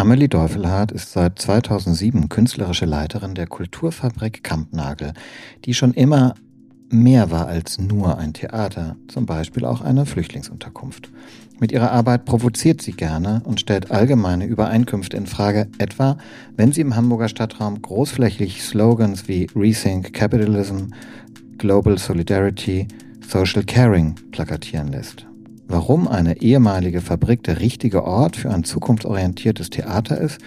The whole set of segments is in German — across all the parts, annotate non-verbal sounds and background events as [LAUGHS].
Amelie Deufelhardt ist seit 2007 künstlerische Leiterin der Kulturfabrik Kampnagel, die schon immer mehr war als nur ein Theater, zum Beispiel auch eine Flüchtlingsunterkunft. Mit ihrer Arbeit provoziert sie gerne und stellt allgemeine Übereinkünfte in Frage, etwa wenn sie im Hamburger Stadtraum großflächig Slogans wie Rethink Capitalism, Global Solidarity, Social Caring plakatieren lässt. Warum eine ehemalige Fabrik der richtige Ort für ein zukunftsorientiertes Theater ist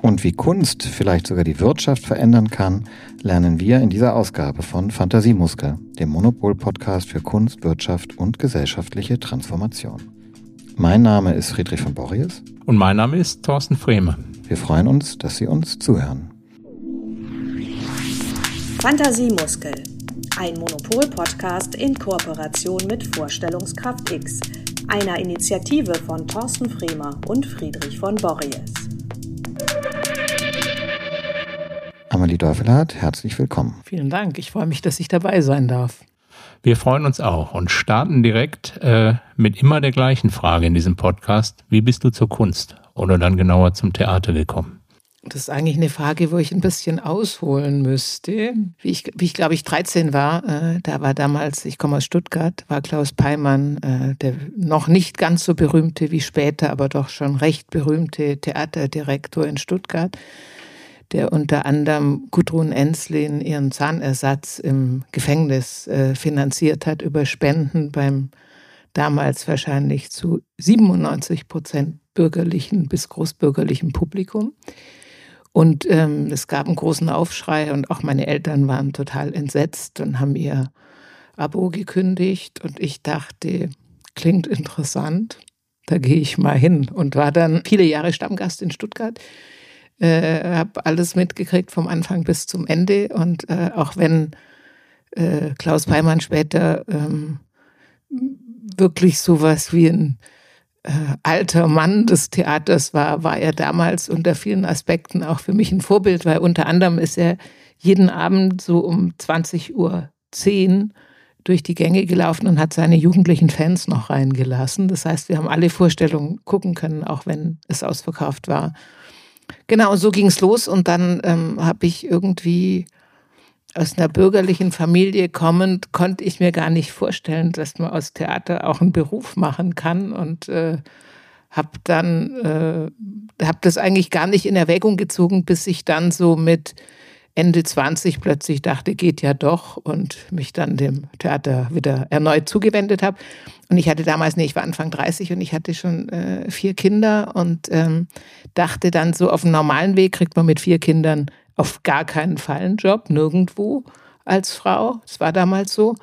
und wie Kunst vielleicht sogar die Wirtschaft verändern kann, lernen wir in dieser Ausgabe von Fantasiemuskel, dem Monopol-Podcast für Kunst, Wirtschaft und gesellschaftliche Transformation. Mein Name ist Friedrich von Borries. Und mein Name ist Thorsten Frehme. Wir freuen uns, dass Sie uns zuhören. Fantasiemuskel ein Monopol-Podcast in Kooperation mit Vorstellungskraft X, einer Initiative von Thorsten Fremer und Friedrich von Borries. Amelie Deufelhardt, herzlich willkommen. Vielen Dank. Ich freue mich, dass ich dabei sein darf. Wir freuen uns auch und starten direkt äh, mit immer der gleichen Frage in diesem Podcast. Wie bist du zur Kunst oder dann genauer zum Theater gekommen? Das ist eigentlich eine Frage, wo ich ein bisschen ausholen müsste. Wie ich, wie ich glaube ich, 13 war, äh, da war damals, ich komme aus Stuttgart, war Klaus Peimann, äh, der noch nicht ganz so berühmte wie später, aber doch schon recht berühmte Theaterdirektor in Stuttgart, der unter anderem Gudrun Enslin ihren Zahnersatz im Gefängnis äh, finanziert hat über Spenden beim damals wahrscheinlich zu 97 Prozent bürgerlichen bis großbürgerlichen Publikum. Und ähm, es gab einen großen Aufschrei und auch meine Eltern waren total entsetzt und haben ihr Abo gekündigt. Und ich dachte, klingt interessant, da gehe ich mal hin. Und war dann viele Jahre Stammgast in Stuttgart. Äh, habe alles mitgekriegt vom Anfang bis zum Ende. Und äh, auch wenn äh, Klaus Peimann später ähm, wirklich sowas wie ein äh, alter Mann des Theaters war, war er damals unter vielen Aspekten auch für mich ein Vorbild, weil unter anderem ist er jeden Abend so um 20 Uhr 10 durch die Gänge gelaufen und hat seine jugendlichen Fans noch reingelassen. Das heißt, wir haben alle Vorstellungen gucken können, auch wenn es ausverkauft war. Genau, so ging es los und dann ähm, habe ich irgendwie aus einer bürgerlichen Familie kommend konnte ich mir gar nicht vorstellen, dass man aus Theater auch einen Beruf machen kann und äh, habe dann äh, habe das eigentlich gar nicht in Erwägung gezogen, bis ich dann so mit Ende 20 plötzlich dachte, geht ja doch und mich dann dem Theater wieder erneut zugewendet habe. Und ich hatte damals, nee, ich war Anfang 30 und ich hatte schon äh, vier Kinder und ähm, dachte dann so auf dem normalen Weg kriegt man mit vier Kindern auf gar keinen Fall einen Job, nirgendwo als Frau. Das war damals so.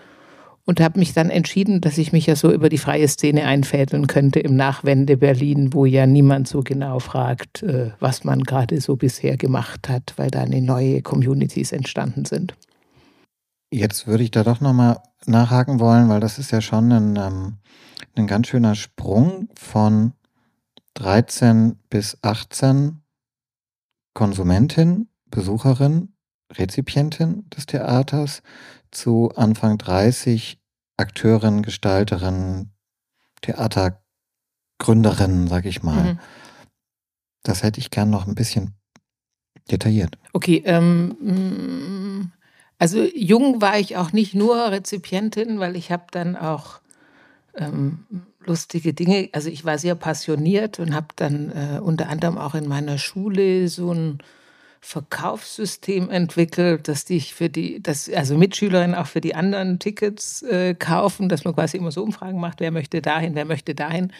Und habe mich dann entschieden, dass ich mich ja so über die freie Szene einfädeln könnte im Nachwende Berlin, wo ja niemand so genau fragt, äh, was man gerade so bisher gemacht hat, weil da neue Communities entstanden sind. Jetzt würde ich da doch nochmal nachhaken wollen, weil das ist ja schon ein, ähm, ein ganz schöner Sprung von 13 bis 18 Konsumentin Besucherin, Rezipientin des Theaters zu Anfang 30 Akteurin, Gestalterin, Theatergründerin, sag ich mal. Mhm. Das hätte ich gern noch ein bisschen detailliert. Okay, ähm, also jung war ich auch nicht nur Rezipientin, weil ich habe dann auch ähm, lustige Dinge, also ich war sehr passioniert und habe dann äh, unter anderem auch in meiner Schule so ein Verkaufssystem entwickelt, dass die für die, dass also Mitschülerinnen auch für die anderen Tickets äh, kaufen, dass man quasi immer so Umfragen macht, wer möchte dahin, wer möchte dahin.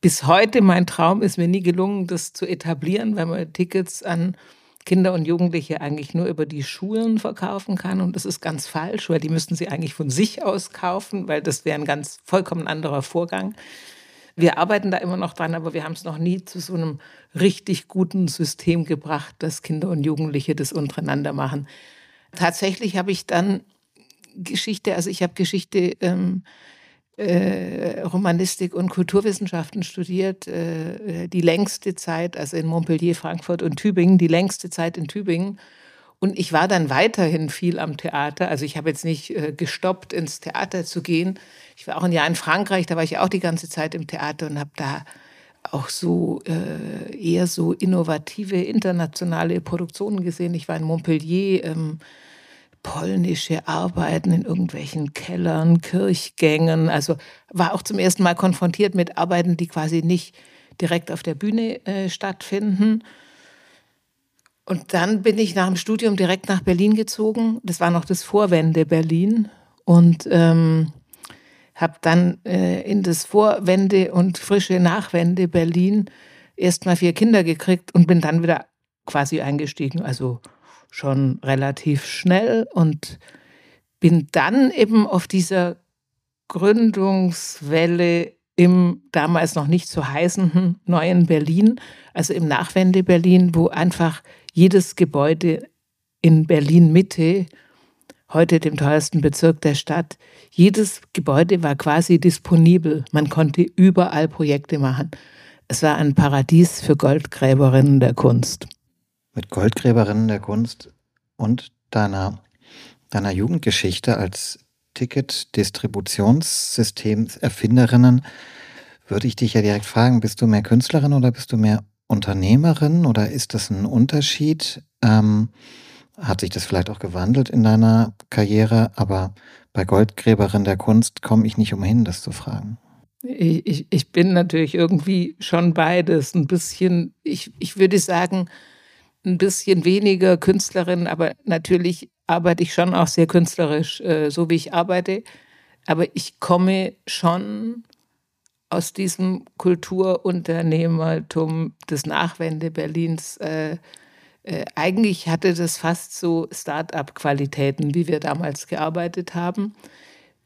Bis heute mein Traum ist mir nie gelungen, das zu etablieren, weil man Tickets an Kinder und Jugendliche eigentlich nur über die Schulen verkaufen kann. Und das ist ganz falsch, weil die müssten sie eigentlich von sich aus kaufen, weil das wäre ein ganz vollkommen anderer Vorgang. Wir arbeiten da immer noch dran, aber wir haben es noch nie zu so einem richtig guten System gebracht, dass Kinder und Jugendliche das untereinander machen. Tatsächlich habe ich dann Geschichte, also ich habe Geschichte, ähm, äh, Romanistik und Kulturwissenschaften studiert, äh, die längste Zeit, also in Montpellier, Frankfurt und Tübingen, die längste Zeit in Tübingen. Und ich war dann weiterhin viel am Theater. Also ich habe jetzt nicht äh, gestoppt, ins Theater zu gehen. Ich war auch ein Jahr in Frankreich, da war ich auch die ganze Zeit im Theater und habe da auch so äh, eher so innovative internationale Produktionen gesehen. Ich war in Montpellier, ähm, polnische Arbeiten in irgendwelchen Kellern, Kirchgängen. Also war auch zum ersten Mal konfrontiert mit Arbeiten, die quasi nicht direkt auf der Bühne äh, stattfinden. Und dann bin ich nach dem Studium direkt nach Berlin gezogen. Das war noch das Vorwende Berlin. Und ähm, habe dann äh, in das Vorwende und frische Nachwende Berlin erst mal vier Kinder gekriegt und bin dann wieder quasi eingestiegen, also schon relativ schnell und bin dann eben auf dieser Gründungswelle im damals noch nicht so heißenden neuen Berlin, also im Nachwende Berlin, wo einfach jedes Gebäude in Berlin Mitte heute dem teuersten Bezirk der Stadt. Jedes Gebäude war quasi disponibel. Man konnte überall Projekte machen. Es war ein Paradies für Goldgräberinnen der Kunst. Mit Goldgräberinnen der Kunst und deiner, deiner Jugendgeschichte als Ticket-Distributionssystemserfinderinnen würde ich dich ja direkt fragen, bist du mehr Künstlerin oder bist du mehr Unternehmerin oder ist das ein Unterschied? Ähm, hat sich das vielleicht auch gewandelt in deiner Karriere, aber bei Goldgräberin der Kunst komme ich nicht umhin, das zu fragen. Ich, ich bin natürlich irgendwie schon beides. Ein bisschen, ich, ich würde sagen, ein bisschen weniger Künstlerin, aber natürlich arbeite ich schon auch sehr künstlerisch, äh, so wie ich arbeite. Aber ich komme schon aus diesem Kulturunternehmertum des Nachwende Berlins äh, äh, eigentlich hatte das fast so Start-up-Qualitäten, wie wir damals gearbeitet haben.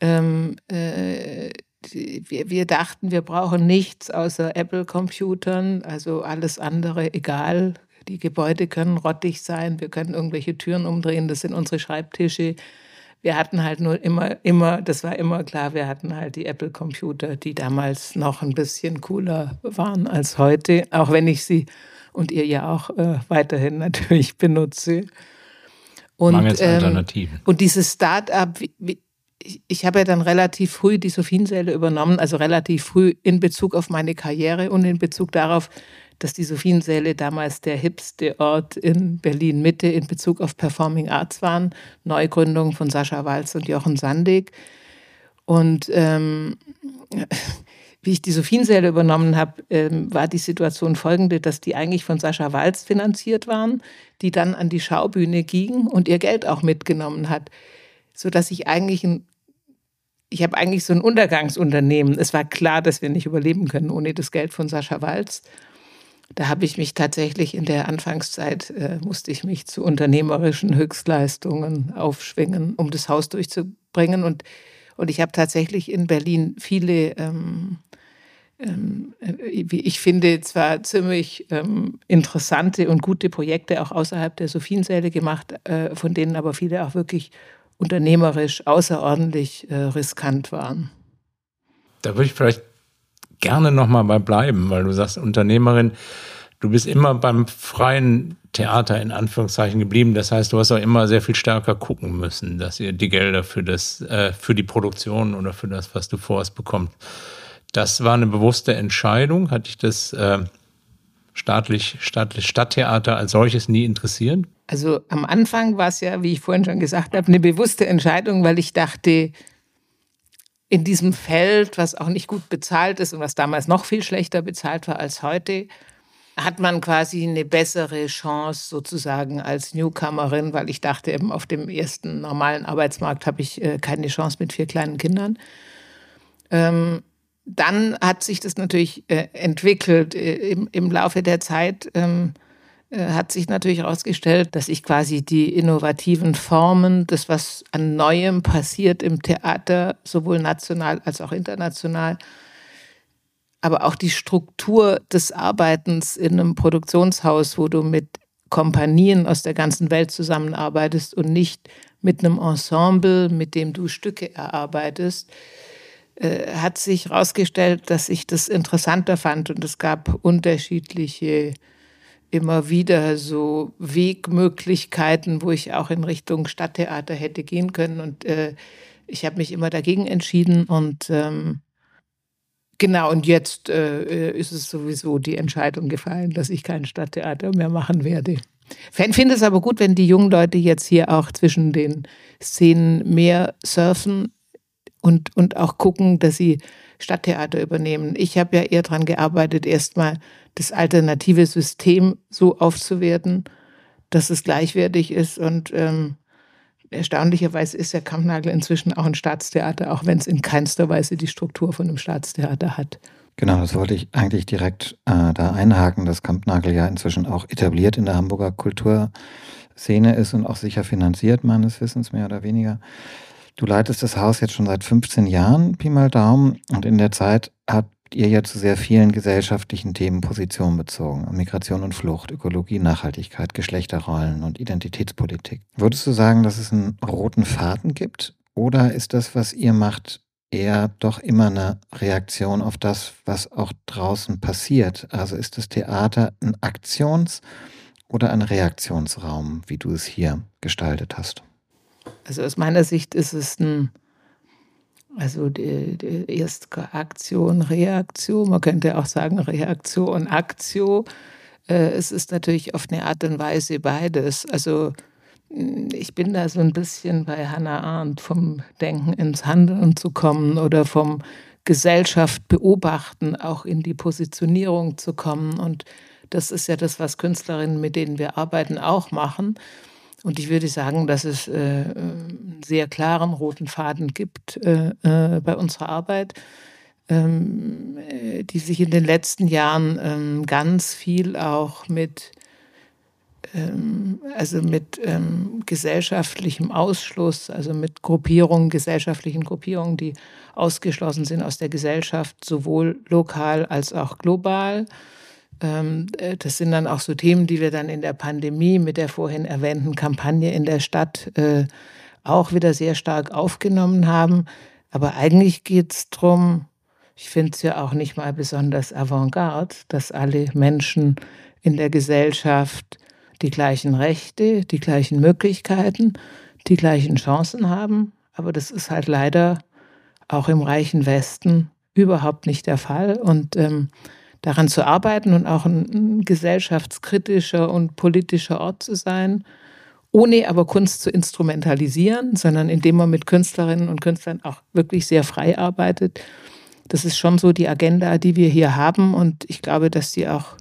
Ähm, äh, wir, wir, dachten, wir brauchen nichts außer Apple-Computern, also alles andere egal. Die Gebäude können rottig sein, wir können irgendwelche Türen umdrehen, das sind unsere Schreibtische. Wir hatten halt nur immer, immer, das war immer klar, wir hatten halt die Apple-Computer, die damals noch ein bisschen cooler waren als heute, auch wenn ich sie und ihr ja auch äh, weiterhin [LAUGHS] natürlich benutze. Und, Mangels ähm, Alternativen. Ähm, und dieses Start-up, ich, ich habe ja dann relativ früh die Sophiensäle übernommen, also relativ früh in Bezug auf meine Karriere und in Bezug darauf, dass die Sophiensäle damals der hipste Ort in Berlin Mitte in Bezug auf Performing Arts waren. Neugründung von Sascha Walz und Jochen Sandig. Und ähm, [LAUGHS] wie ich die Sophiensäle übernommen habe, ähm, war die Situation folgende, dass die eigentlich von Sascha Walz finanziert waren, die dann an die Schaubühne ging und ihr Geld auch mitgenommen hat, so dass ich eigentlich ein ich habe eigentlich so ein Untergangsunternehmen. Es war klar, dass wir nicht überleben können ohne das Geld von Sascha Walz. Da habe ich mich tatsächlich in der Anfangszeit, äh, musste ich mich zu unternehmerischen Höchstleistungen aufschwingen, um das Haus durchzubringen. Und, und ich habe tatsächlich in Berlin viele ähm, ähm, äh, wie ich finde, zwar ziemlich ähm, interessante und gute Projekte auch außerhalb der Sophiensäle gemacht, äh, von denen aber viele auch wirklich unternehmerisch außerordentlich äh, riskant waren. Da würde ich vielleicht gerne nochmal bei bleiben, weil du sagst, Unternehmerin, du bist immer beim freien Theater in Anführungszeichen geblieben. Das heißt, du hast auch immer sehr viel stärker gucken müssen, dass ihr die Gelder für das, äh, für die Produktion oder für das, was du vorhast, bekommt. Das war eine bewusste Entscheidung. Hat dich das äh, staatlich, staatlich Stadttheater als solches nie interessiert? Also am Anfang war es ja, wie ich vorhin schon gesagt habe, eine bewusste Entscheidung, weil ich dachte, in diesem Feld, was auch nicht gut bezahlt ist und was damals noch viel schlechter bezahlt war als heute, hat man quasi eine bessere Chance sozusagen als Newcomerin, weil ich dachte eben auf dem ersten normalen Arbeitsmarkt habe ich äh, keine Chance mit vier kleinen Kindern. Ähm, dann hat sich das natürlich äh, entwickelt äh, im, Laufe der Zeit. Ähm, äh, hat sich natürlich herausgestellt, dass ich quasi die innovativen Formen, das, was an Neuem passiert im Theater, sowohl national als auch international, aber auch die Struktur des Arbeitens in einem Produktionshaus, wo du mit Kompanien aus der ganzen Welt zusammenarbeitest und nicht mit einem Ensemble, mit dem du Stücke erarbeitest, äh, hat sich herausgestellt, dass ich das interessanter fand. Und es gab unterschiedliche immer wieder so Wegmöglichkeiten, wo ich auch in Richtung Stadttheater hätte gehen können und äh, ich habe mich immer dagegen entschieden und ähm, Genau, und jetzt äh, ist es sowieso die Entscheidung gefallen, dass ich kein Stadttheater mehr machen werde. Ich finde es aber gut, wenn die jungen Leute jetzt hier auch zwischen den Szenen mehr surfen und, und auch gucken, dass sie Stadttheater übernehmen. Ich habe ja eher daran gearbeitet, erstmal das alternative System so aufzuwerten, dass es gleichwertig ist. Und ähm, erstaunlicherweise ist der Kampnagel inzwischen auch ein Staatstheater, auch wenn es in keinster Weise die Struktur von einem Staatstheater hat. Genau, das wollte ich eigentlich direkt äh, da einhaken, dass Kampnagel ja inzwischen auch etabliert in der Hamburger Kulturszene ist und auch sicher finanziert, meines Wissens mehr oder weniger. Du leitest das Haus jetzt schon seit 15 Jahren, Pi mal Daumen, und in der Zeit habt ihr ja zu sehr vielen gesellschaftlichen Themen Position bezogen. Migration und Flucht, Ökologie, Nachhaltigkeit, Geschlechterrollen und Identitätspolitik. Würdest du sagen, dass es einen roten Faden gibt? Oder ist das, was ihr macht, eher doch immer eine Reaktion auf das, was auch draußen passiert? Also ist das Theater ein Aktions- oder ein Reaktionsraum, wie du es hier gestaltet hast? Also aus meiner Sicht ist es ein, also die, die erst Aktion, Reaktion, man könnte auch sagen Reaktion, Aktio. Äh, es ist natürlich auf eine Art und Weise beides. Also hm, ich bin da so ein bisschen bei Hannah Arendt, vom Denken ins Handeln zu kommen oder vom Gesellschaft beobachten, auch in die Positionierung zu kommen. Und das ist ja das, was Künstlerinnen, mit denen wir arbeiten, auch machen. Und ich würde sagen, dass es äh, einen sehr klaren roten Faden gibt äh, äh, bei unserer Arbeit, ähm, äh, die sich in den letzten Jahren ähm, ganz viel auch mit ähm, also mit ähm, gesellschaftlichem Ausschluss, also mit Gruppierungen, gesellschaftlichen Gruppierungen, die ausgeschlossen sind aus der Gesellschaft, sowohl lokal als auch global. Äh, das sind dann auch so Themen, die wir dann in der Pandemie mit der vorhin erwähnten Kampagne in der Stadt äh, auch wieder sehr stark aufgenommen haben. Aber eigentlich geht es darum, ich finde es ja auch nicht mal besonders avantgarde, dass alle Menschen in der Gesellschaft die gleichen Rechte, die gleichen Möglichkeiten, die gleichen Chancen haben. Aber das ist halt leider auch im reichen Westen überhaupt nicht der Fall. Und ähm, daran zu arbeiten und auch ein, gesellschaftskritischer und politischer Ort zu sein, ohne aber Kunst zu instrumentalisieren, sondern indem man mit Künstlerinnen und Künstlern auch wirklich sehr frei arbeitet. Das ist schon so die Agenda, die wir hier haben und ich glaube, dass die auch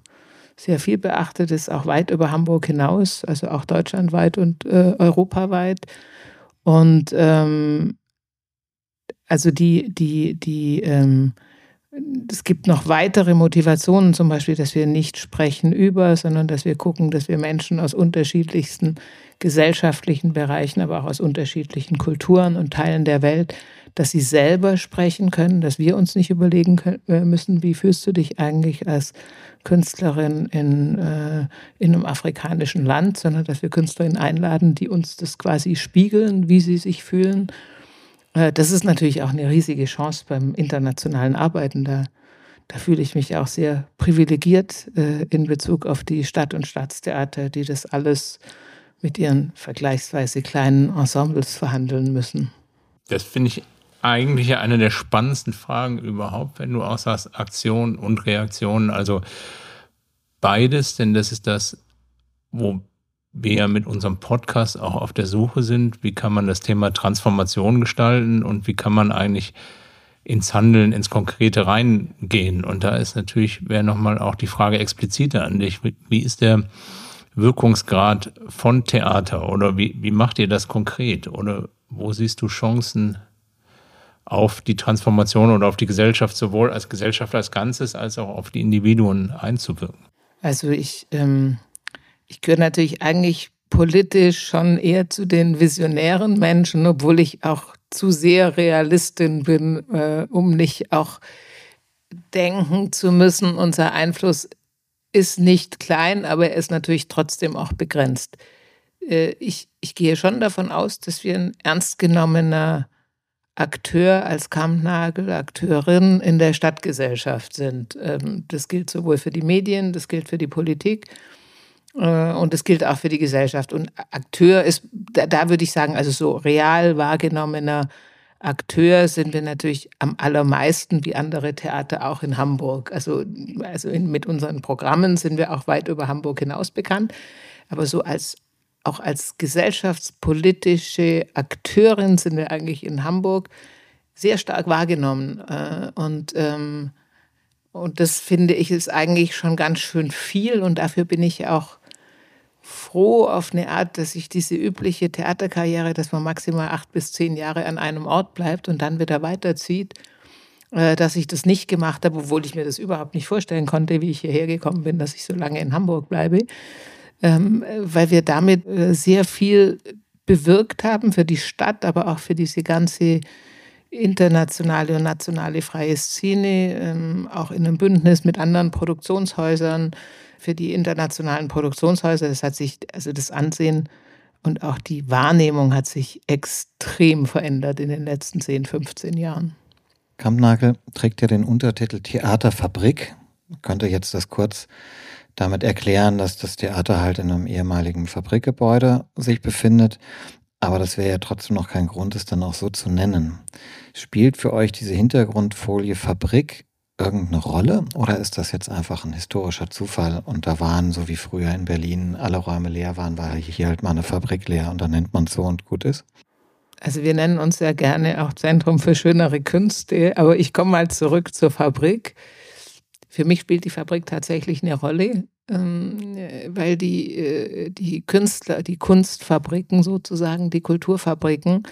sehr viel beachtet ist, auch weit über Hamburg hinaus, also auch deutschlandweit und äh, europaweit. Und ähm, also die, die, die ähm, es gibt noch weitere Motivationen, zum Beispiel, dass wir nicht sprechen über, sondern dass wir gucken, dass wir Menschen aus unterschiedlichsten gesellschaftlichen Bereichen, aber auch aus unterschiedlichen Kulturen und Teilen der Welt, dass sie selber sprechen können, dass wir uns nicht überlegen können, äh, müssen, wie fühlst du dich eigentlich als Künstlerin in, äh, in einem afrikanischen Land, sondern dass wir Künstlerinnen einladen, die uns das quasi spiegeln, wie sie sich fühlen das ist natürlich auch eine riesige Chance beim internationalen Arbeiten. Da, da fühle ich mich auch sehr privilegiert äh, in Bezug auf die Stadt- und Staatstheater, die das alles mit ihren vergleichsweise kleinen Ensembles verhandeln müssen. Das finde ich eigentlich eine der spannendsten Fragen überhaupt, wenn du auch sagst, Aktion und Reaktion, also beides, denn das ist das, wo wir ja mit unserem Podcast auch auf der Suche sind, wie kann man das Thema Transformation gestalten und wie kann man eigentlich ins Handeln, ins Konkrete reingehen. Und da ist natürlich, wäre nochmal auch die Frage expliziter an dich. Wie ist der Wirkungsgrad von Theater oder wie, wie macht ihr das konkret? Oder wo siehst du Chancen auf die Transformation oder auf die Gesellschaft, sowohl als Gesellschaft als Ganzes als auch auf die Individuen einzuwirken? Also ich ähm, ich gehöre natürlich eigentlich politisch schon eher zu den visionären Menschen, obwohl ich auch zu sehr Realistin bin, äh, um nicht auch denken zu müssen, unser Einfluss ist nicht klein, aber er ist natürlich trotzdem auch begrenzt. Äh, ich, ich gehe schon davon aus, dass wir ein ernst genommener Akteur als Kampnagel, Akteurin in der Stadtgesellschaft sind. Ähm, das gilt sowohl für die Medien, das gilt für die Politik und das gilt auch für die Gesellschaft. Und Akteur ist, da, da, würde ich sagen, also so real wahrgenommener Akteur sind wir natürlich am allermeisten wie andere Theater auch in Hamburg. Also, also in, mit unseren Programmen sind wir auch weit über Hamburg hinaus bekannt. Aber so als auch als gesellschaftspolitische Akteurin sind wir eigentlich in Hamburg sehr stark wahrgenommen. Äh, und, ähm, und das finde ich ist eigentlich schon ganz schön viel. Und dafür bin ich auch froh auf eine Art, dass ich diese übliche Theaterkarriere, dass man maximal acht bis zehn Jahre an einem Ort bleibt und dann wieder weiterzieht, äh, dass ich das nicht gemacht habe, obwohl ich mir das überhaupt nicht vorstellen konnte, wie ich hierher gekommen bin, dass ich so lange in Hamburg bleibe, ähm, weil wir damit äh, sehr viel bewirkt haben für die Stadt, aber auch für diese ganze internationale und nationale freie Szene, ähm, auch in einem Bündnis mit anderen Produktionshäusern für die internationalen Produktionshäuser. Das hat sich, also das Ansehen und auch die Wahrnehmung hat sich extrem verändert in den letzten 10, 15 Jahren. Kampnagel trägt ja den Untertitel Theaterfabrik. Könnte jetzt das kurz damit erklären, dass das Theater halt in einem ehemaligen Fabrikgebäude sich befindet. Aber das wäre ja trotzdem noch kein Grund, es dann auch so zu nennen. Spielt für euch diese Hintergrundfolie Fabrik irgendeine Rolle oder ist das jetzt einfach ein historischer Zufall und da waren, so wie früher in Berlin, alle Räume leer waren, war hier halt mal eine Fabrik leer und dann nennt man es so und gut ist? Also wir nennen uns ja gerne auch Zentrum für schönere Künste, aber ich komme mal zurück zur Fabrik. Für mich spielt die Fabrik tatsächlich eine Rolle, ähm, weil die, äh, die Künstler, die Kunstfabriken sozusagen, die Kulturfabriken,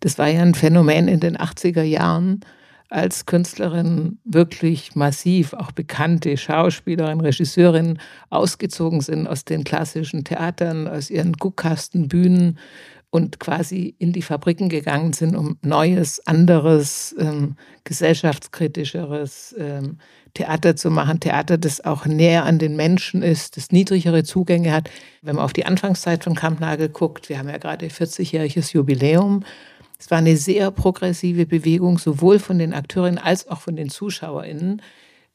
das war ja ein Phänomen in den 80er Jahren als Künstlerin wirklich massiv auch bekannte Schauspielerinnen, Regisseurinnen ausgezogen sind aus den klassischen Theatern, aus ihren Guckkastenbühnen und quasi in die Fabriken gegangen sind, um neues, anderes, ähm, gesellschaftskritischeres ähm, Theater zu machen. Theater, das auch näher an den Menschen ist, das niedrigere Zugänge hat. Wenn man auf die Anfangszeit von Kampnagel guckt, wir haben ja gerade 40-jähriges Jubiläum es war eine sehr progressive Bewegung, sowohl von den Akteurinnen als auch von den ZuschauerInnen,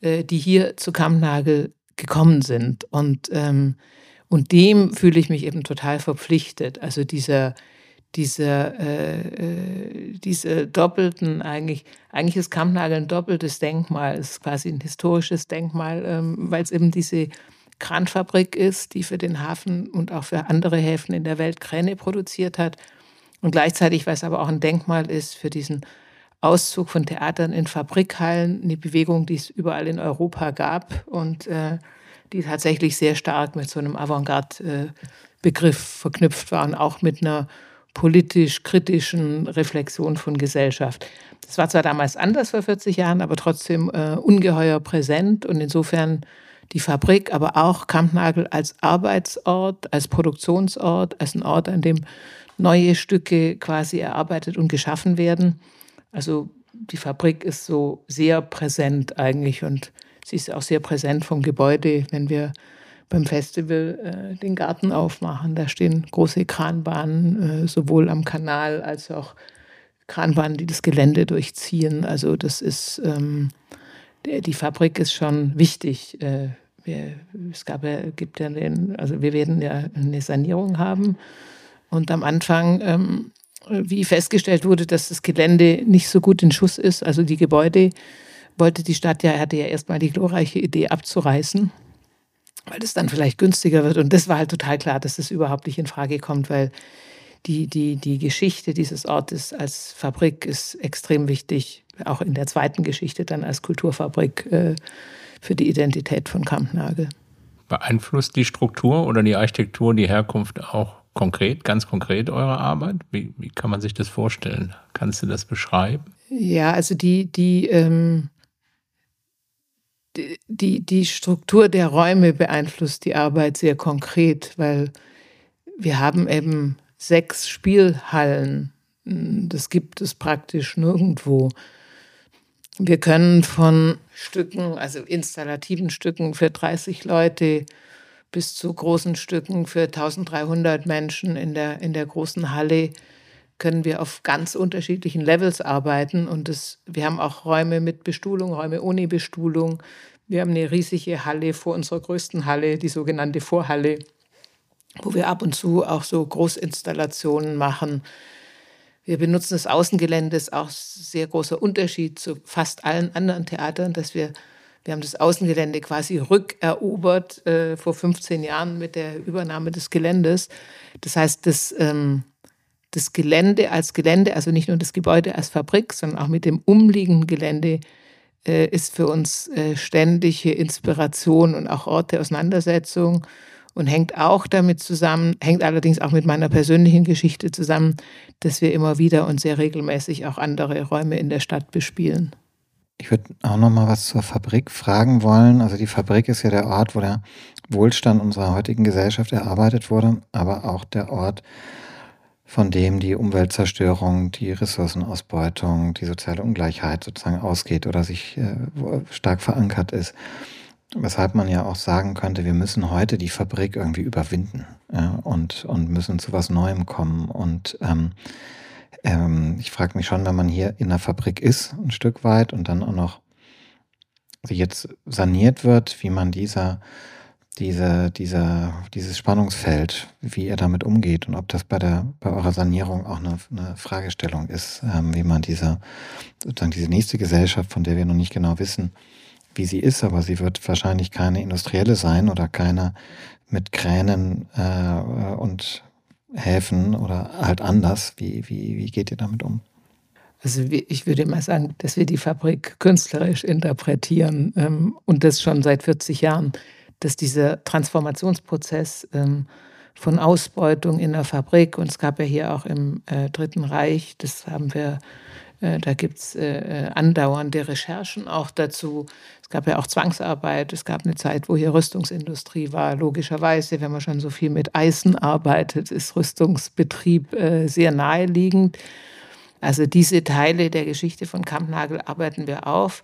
äh, die hier zu Kampnagel gekommen sind. Und, ähm, und dem fühle ich mich eben total verpflichtet. Also dieser, dieser, äh, äh, diese doppelten, eigentlich, eigentlich ist Kampnagel ein doppeltes Denkmal, ist quasi ein historisches Denkmal, ähm, weil es eben diese Kranfabrik ist, die für den Hafen und auch für andere Häfen in der Welt Kräne produziert hat und gleichzeitig, weil es aber auch ein Denkmal ist für diesen Auszug von Theatern in Fabrikhallen, eine Bewegung, die es überall in Europa gab und äh, die tatsächlich sehr stark mit so einem Avantgarde-Begriff verknüpft war und auch mit einer politisch-kritischen Reflexion von Gesellschaft. Das war zwar damals anders vor 40 Jahren, aber trotzdem äh, ungeheuer präsent und insofern die Fabrik, aber auch Kampnagel als Arbeitsort, als Produktionsort, als ein Ort, an dem neue Stücke quasi erarbeitet und geschaffen werden. Also die Fabrik ist so sehr präsent eigentlich und sie ist auch sehr präsent vom Gebäude, wenn wir beim Festival äh, den Garten aufmachen. Da stehen große Kranbahnen, äh, sowohl am Kanal als auch Kranbahnen, die das Gelände durchziehen. Also das ist, ähm, der, die Fabrik ist schon wichtig. Äh, wir, es gab gibt ja den, also wir werden ja eine Sanierung haben und am Anfang, ähm, wie festgestellt wurde, dass das Gelände nicht so gut in Schuss ist, also die Gebäude, wollte die Stadt ja, hatte ja erstmal die glorreiche Idee abzureißen, weil das dann vielleicht günstiger wird. Und das war halt total klar, dass das überhaupt nicht in Frage kommt, weil die, die, die Geschichte dieses Ortes als Fabrik ist extrem wichtig, auch in der zweiten Geschichte dann als Kulturfabrik äh, für die Identität von Kampnagel. Beeinflusst die Struktur oder die Architektur die Herkunft auch konkret, ganz konkret eure Arbeit? Wie, wie kann man sich das vorstellen? Kannst du das beschreiben? Ja, also die, die, ähm, die, die Struktur der Räume beeinflusst die Arbeit sehr konkret, weil wir haben eben sechs Spielhallen. Das gibt es praktisch nirgendwo. Wir können von Stücken, also installativen Stücken für 30 Leute, bis zu großen Stücken für 1300 Menschen in der, in der großen Halle können wir auf ganz unterschiedlichen Levels arbeiten. Und das, wir haben auch Räume mit Bestuhlung, Räume ohne Bestuhlung. Wir haben eine riesige Halle vor unserer größten Halle, die sogenannte Vorhalle, wo wir ab und zu auch so Großinstallationen machen. Wir benutzen das Außengelände, ist auch sehr großer Unterschied zu fast allen anderen Theatern, dass wir wir haben das Außengelände quasi rückerobert äh, vor 15 Jahren mit der Übernahme des Geländes. Das heißt, das, ähm, das Gelände als Gelände, also nicht nur das Gebäude als Fabrik, sondern auch mit dem umliegenden Gelände äh, ist für uns äh, ständige Inspiration und auch Ort der Auseinandersetzung und hängt auch damit zusammen, hängt allerdings auch mit meiner persönlichen Geschichte zusammen, dass wir immer wieder und sehr regelmäßig auch andere Räume in der Stadt bespielen. Ich würde auch noch mal was zur Fabrik fragen wollen. Also die Fabrik ist ja der Ort, wo der Wohlstand unserer heutigen Gesellschaft erarbeitet wurde, aber auch der Ort, von dem die Umweltzerstörung, die Ressourcenausbeutung, die soziale Ungleichheit sozusagen ausgeht oder sich äh, stark verankert ist. Weshalb man ja auch sagen könnte, wir müssen heute die Fabrik irgendwie überwinden ja, und, und müssen zu was Neuem kommen. Und ähm, ähm, ich frage mich schon, wenn man hier in der Fabrik ist, ein Stück weit und dann auch noch jetzt saniert wird, wie man dieser, diese, dieser, dieses Spannungsfeld, wie ihr damit umgeht und ob das bei der, bei eurer Sanierung auch eine, eine Fragestellung ist, ähm, wie man diese, sozusagen diese nächste Gesellschaft, von der wir noch nicht genau wissen, wie sie ist, aber sie wird wahrscheinlich keine industrielle sein oder keine mit Kränen äh, und Häfen oder halt anders. Wie, wie, wie geht ihr damit um? Also ich würde mal sagen, dass wir die Fabrik künstlerisch interpretieren ähm, und das schon seit 40 Jahren, dass dieser Transformationsprozess ähm, von Ausbeutung in der Fabrik, und es gab ja hier auch im äh, Dritten Reich, das haben wir da gibt es äh, äh, andauernde Recherchen auch dazu. Es gab ja auch Zwangsarbeit. Es gab eine Zeit, wo hier Rüstungsindustrie war. Logischerweise, wenn man schon so viel mit Eisen arbeitet, ist Rüstungsbetrieb sehr naheliegend. Also diese Teile der Geschichte von Kampnagel arbeiten wir auf.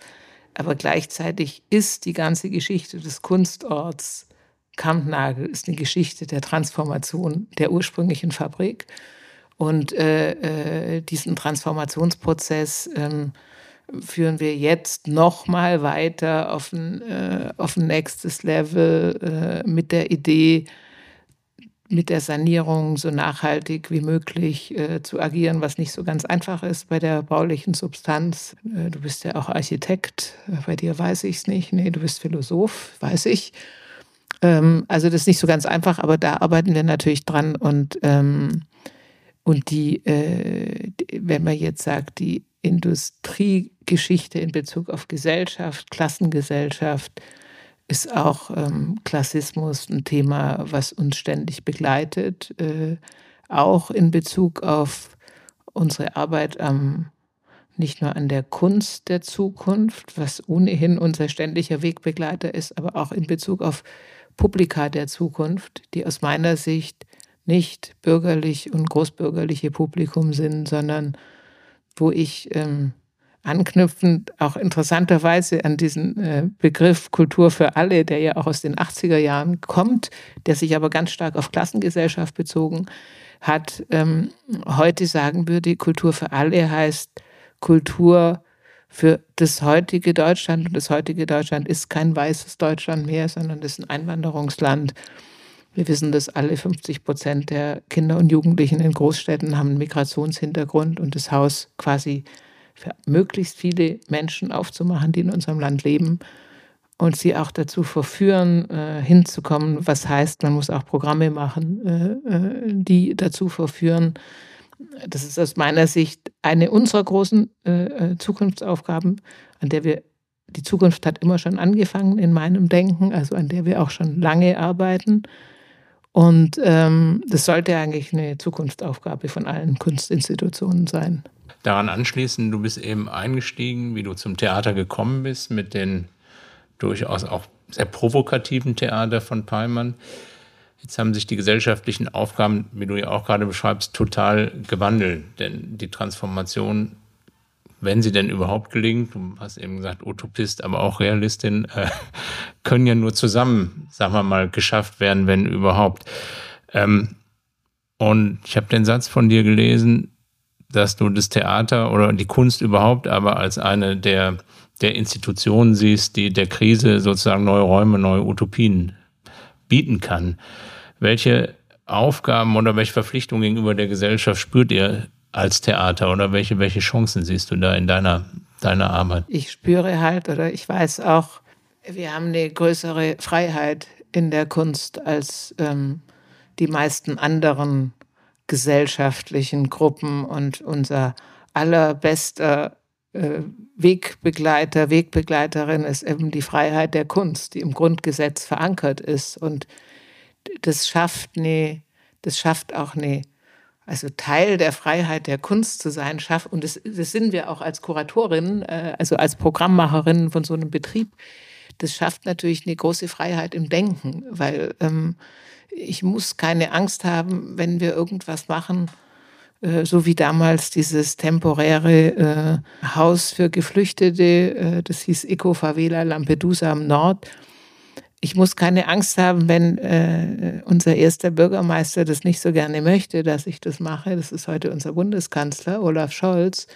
Aber gleichzeitig ist die ganze Geschichte des Kunstorts Kampnagel ist eine Geschichte der Transformation der ursprünglichen Fabrik. Und äh, äh, diesen Transformationsprozess ähm, führen wir jetzt noch mal weiter auf ein, äh, auf ein nächstes Level äh, mit der Idee, mit der Sanierung so nachhaltig wie möglich äh, zu agieren, was nicht so ganz einfach ist bei der baulichen Substanz. Äh, du bist ja auch Architekt, bei dir weiß ich es nicht. Nee, du bist Philosoph, weiß ich. Ähm, also das ist nicht so ganz einfach, aber da arbeiten wir natürlich dran und ähm, und die, äh, wenn man jetzt sagt, die Industriegeschichte in Bezug auf Gesellschaft, Klassengesellschaft, ist auch ähm, Klassismus ein Thema, was uns ständig begleitet, äh, auch in Bezug auf unsere Arbeit am nicht nur an der Kunst der Zukunft, was ohnehin unser ständiger Wegbegleiter ist, aber auch in Bezug auf Publika der Zukunft, die aus meiner Sicht nicht bürgerlich und großbürgerliche Publikum sind, sondern wo ich ähm, anknüpfend auch interessanterweise an diesen äh, Begriff Kultur für alle, der ja auch aus den 80er Jahren kommt, der sich aber ganz stark auf Klassengesellschaft bezogen hat, ähm, heute sagen würde, Kultur für alle heißt Kultur für das heutige Deutschland. Und das heutige Deutschland ist kein weißes Deutschland mehr, sondern das ist ein Einwanderungsland. Wir wissen, dass alle 50 Prozent der Kinder und Jugendlichen in Großstädten haben einen Migrationshintergrund und das Haus quasi für möglichst viele Menschen aufzumachen, die in unserem Land leben und sie auch dazu verführen, äh, hinzukommen, was heißt, man muss auch Programme machen, äh, äh, die dazu verführen. Das ist aus meiner Sicht eine unserer großen äh, äh, Zukunftsaufgaben, an der wir die Zukunft hat immer schon angefangen in meinem Denken, also an der wir auch schon lange arbeiten. Und ähm, das sollte eigentlich eine Zukunftsaufgabe von allen Kunstinstitutionen sein. Daran anschließend, du bist eben eingestiegen, wie du zum Theater gekommen bist, mit den durchaus auch sehr provokativen Theater von Peimann. Jetzt haben sich die gesellschaftlichen Aufgaben, wie du ja auch gerade beschreibst, total gewandelt. Denn die Transformation wenn sie denn überhaupt gelingt, du hast eben gesagt, Utopist, aber auch Realistin, äh, können ja nur zusammen, sagen wir mal, geschafft werden, wenn überhaupt. Ähm, und ich habe den Satz von dir gelesen, dass du das Theater oder die Kunst überhaupt aber als eine der, der Institutionen siehst, die der Krise sozusagen neue Räume, neue Utopien bieten kann. Welche Aufgaben oder welche Verpflichtungen gegenüber der Gesellschaft spürt ihr als Theater oder welche, welche Chancen siehst du da in deiner, deiner Arbeit? Ich spüre halt oder ich weiß auch, wir haben eine größere Freiheit in der Kunst als ähm, die meisten anderen gesellschaftlichen Gruppen und unser allerbester äh, Wegbegleiter, Wegbegleiterin ist eben die Freiheit der Kunst, die im Grundgesetz verankert ist. Und das schafft eine, das schafft auch eine, also Teil der Freiheit der Kunst zu sein, schafft, und das, das sind wir auch als Kuratorin, äh, also als Programmmacherin von so einem Betrieb, das schafft natürlich eine große Freiheit im Denken, weil ähm, ich muss keine Angst haben, wenn wir irgendwas machen, äh, so wie damals dieses temporäre äh, Haus für Geflüchtete, äh, das hieß Eco Favela Lampedusa am Nord. Ich muss keine Angst haben, wenn äh, unser erster Bürgermeister das nicht so gerne möchte, dass ich das mache. Das ist heute unser Bundeskanzler Olaf Scholz.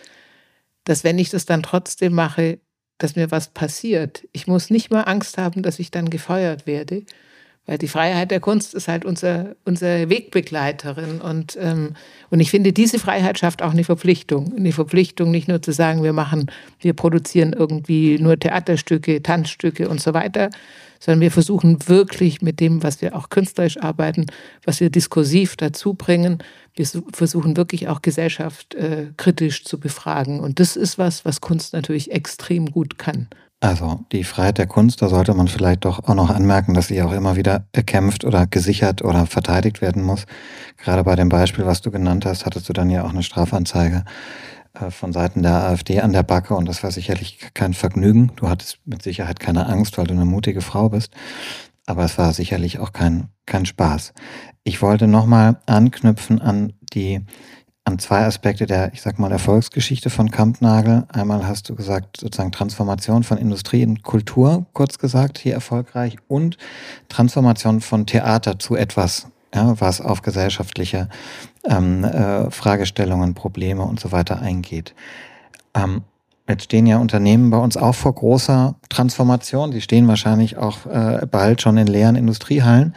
Dass wenn ich das dann trotzdem mache, dass mir was passiert. Ich muss nicht mal Angst haben, dass ich dann gefeuert werde, weil die Freiheit der Kunst ist halt unser, unsere Wegbegleiterin. Und, ähm, und ich finde, diese Freiheit schafft auch eine Verpflichtung. Eine Verpflichtung, nicht nur zu sagen, wir machen, wir produzieren irgendwie nur Theaterstücke, Tanzstücke und so weiter, sondern wir versuchen wirklich mit dem, was wir auch künstlerisch arbeiten, was wir diskursiv dazu bringen, wir versuchen wirklich auch Gesellschaft äh, kritisch zu befragen. Und das ist was, was Kunst natürlich extrem gut kann. Also die Freiheit der Kunst, da sollte man vielleicht doch auch noch anmerken, dass sie auch immer wieder erkämpft oder gesichert oder verteidigt werden muss. Gerade bei dem Beispiel, was du genannt hast, hattest du dann ja auch eine Strafanzeige von Seiten der AfD an der Backe und das war sicherlich kein Vergnügen. Du hattest mit Sicherheit keine Angst, weil du eine mutige Frau bist, aber es war sicherlich auch kein, kein Spaß. Ich wollte nochmal anknüpfen an die an zwei Aspekte der, ich sag mal, Erfolgsgeschichte von Kampnagel. Einmal hast du gesagt, sozusagen Transformation von Industrie in Kultur, kurz gesagt, hier erfolgreich, und Transformation von Theater zu etwas, ja, was auf gesellschaftliche ähm, äh, Fragestellungen, Probleme und so weiter eingeht. Ähm, Jetzt stehen ja Unternehmen bei uns auch vor großer Transformation. Sie stehen wahrscheinlich auch äh, bald schon in leeren Industriehallen.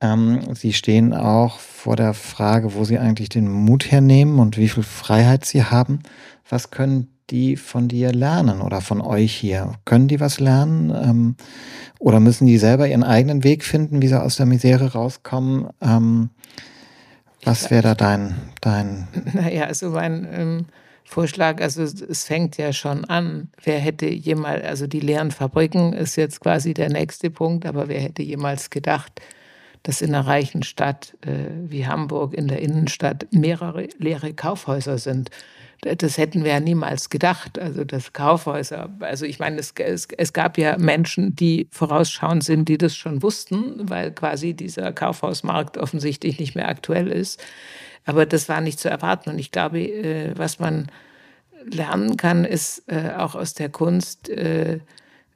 Ähm, sie stehen auch vor der Frage, wo sie eigentlich den Mut hernehmen und wie viel Freiheit sie haben. Was können die von dir lernen oder von euch hier? Können die was lernen? Ähm, oder müssen die selber ihren eigenen Weg finden, wie sie aus der Misere rauskommen? Ähm, was wäre da dein, dein? [LAUGHS] Naja, also mein ähm, Vorschlag, also es fängt ja schon an. Wer hätte jemals, also die leeren Fabriken ist jetzt quasi der nächste Punkt, aber wer hätte jemals gedacht, dass in einer reichen Stadt äh, wie Hamburg in der Innenstadt mehrere leere Kaufhäuser sind? Das hätten wir ja niemals gedacht. Also das Kaufhäuser, also ich meine, es, es, es gab ja Menschen, die vorausschauend sind, die das schon wussten, weil quasi dieser Kaufhausmarkt offensichtlich nicht mehr aktuell ist. Aber das war nicht zu erwarten. Und ich glaube, äh, was man lernen kann, ist äh, auch aus der Kunst, äh,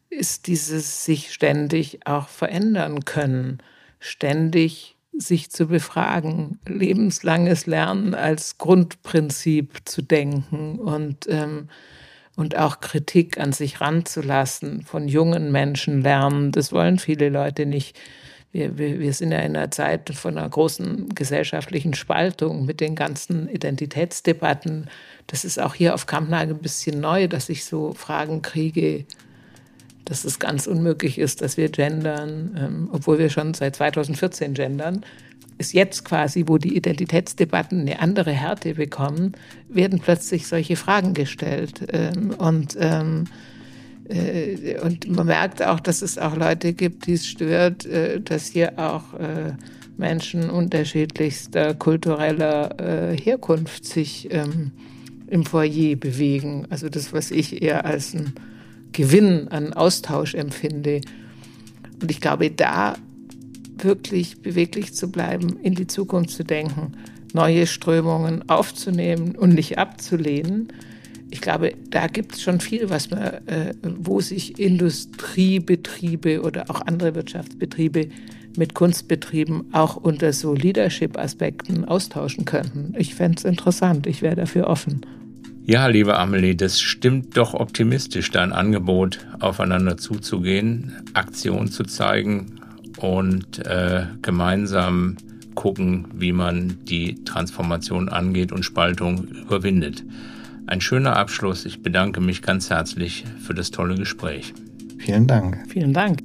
ist dieses sich ständig auch verändern können, ständig sich zu befragen, lebenslanges Lernen als Grundprinzip zu denken und, ähm, und auch Kritik an sich ranzulassen, von jungen Menschen lernen. Das wollen viele Leute nicht wir, wir, wir sind ja in einer Zeit von einer großen gesellschaftlichen Spaltung mit den ganzen Identitätsdebatten. Das ist auch hier auf Kampnagel ein bisschen neu, dass ich so Fragen kriege, dass es ganz unmöglich ist, dass wir gendern, ähm, obwohl wir schon seit 2014 gendern. Ist jetzt quasi, wo die Identitätsdebatten eine andere Härte bekommen, werden plötzlich solche Fragen gestellt. Ähm, und ähm, äh, und man merkt auch, dass es auch Leute gibt, die es stört, äh, dass hier auch äh, Menschen unterschiedlichster kultureller Herkunft sich ähm, im Foyer bewegen. Also das, was ich eher als einen Gewinn an Austausch empfinde. Und ich glaube, da wirklich beweglich zu bleiben, in die Zukunft zu denken, neue Strömungen aufzunehmen und nicht abzulehnen ich glaube, da gibt es schon viel, was man, äh, wo sich Industriebetriebe oder auch andere Wirtschaftsbetriebe mit Kunstbetrieben auch unter so Leadership-Aspekten austauschen könnten. Ich fände es interessant, ich wäre dafür offen. Ja, liebe Amelie, das stimmt doch optimistisch, dein Angebot, aufeinander zuzugehen, Aktion zu zeigen und äh, gemeinsam gucken, wie man die Transformation angeht und Spaltung überwindet. Ein schöner Abschluss. Ich bedanke mich ganz herzlich für das tolle Gespräch. Vielen Dank. Vielen Dank.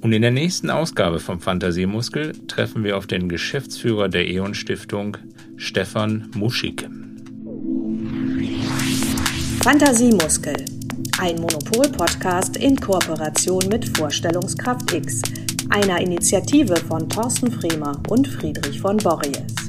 Und in der nächsten Ausgabe vom Fantasiemuskel treffen wir auf den Geschäftsführer der E.ON Stiftung, Stefan Muschig. Fantasiemuskel, ein Monopol-Podcast in Kooperation mit Vorstellungskraft X, einer Initiative von Thorsten Fremer und Friedrich von Borries.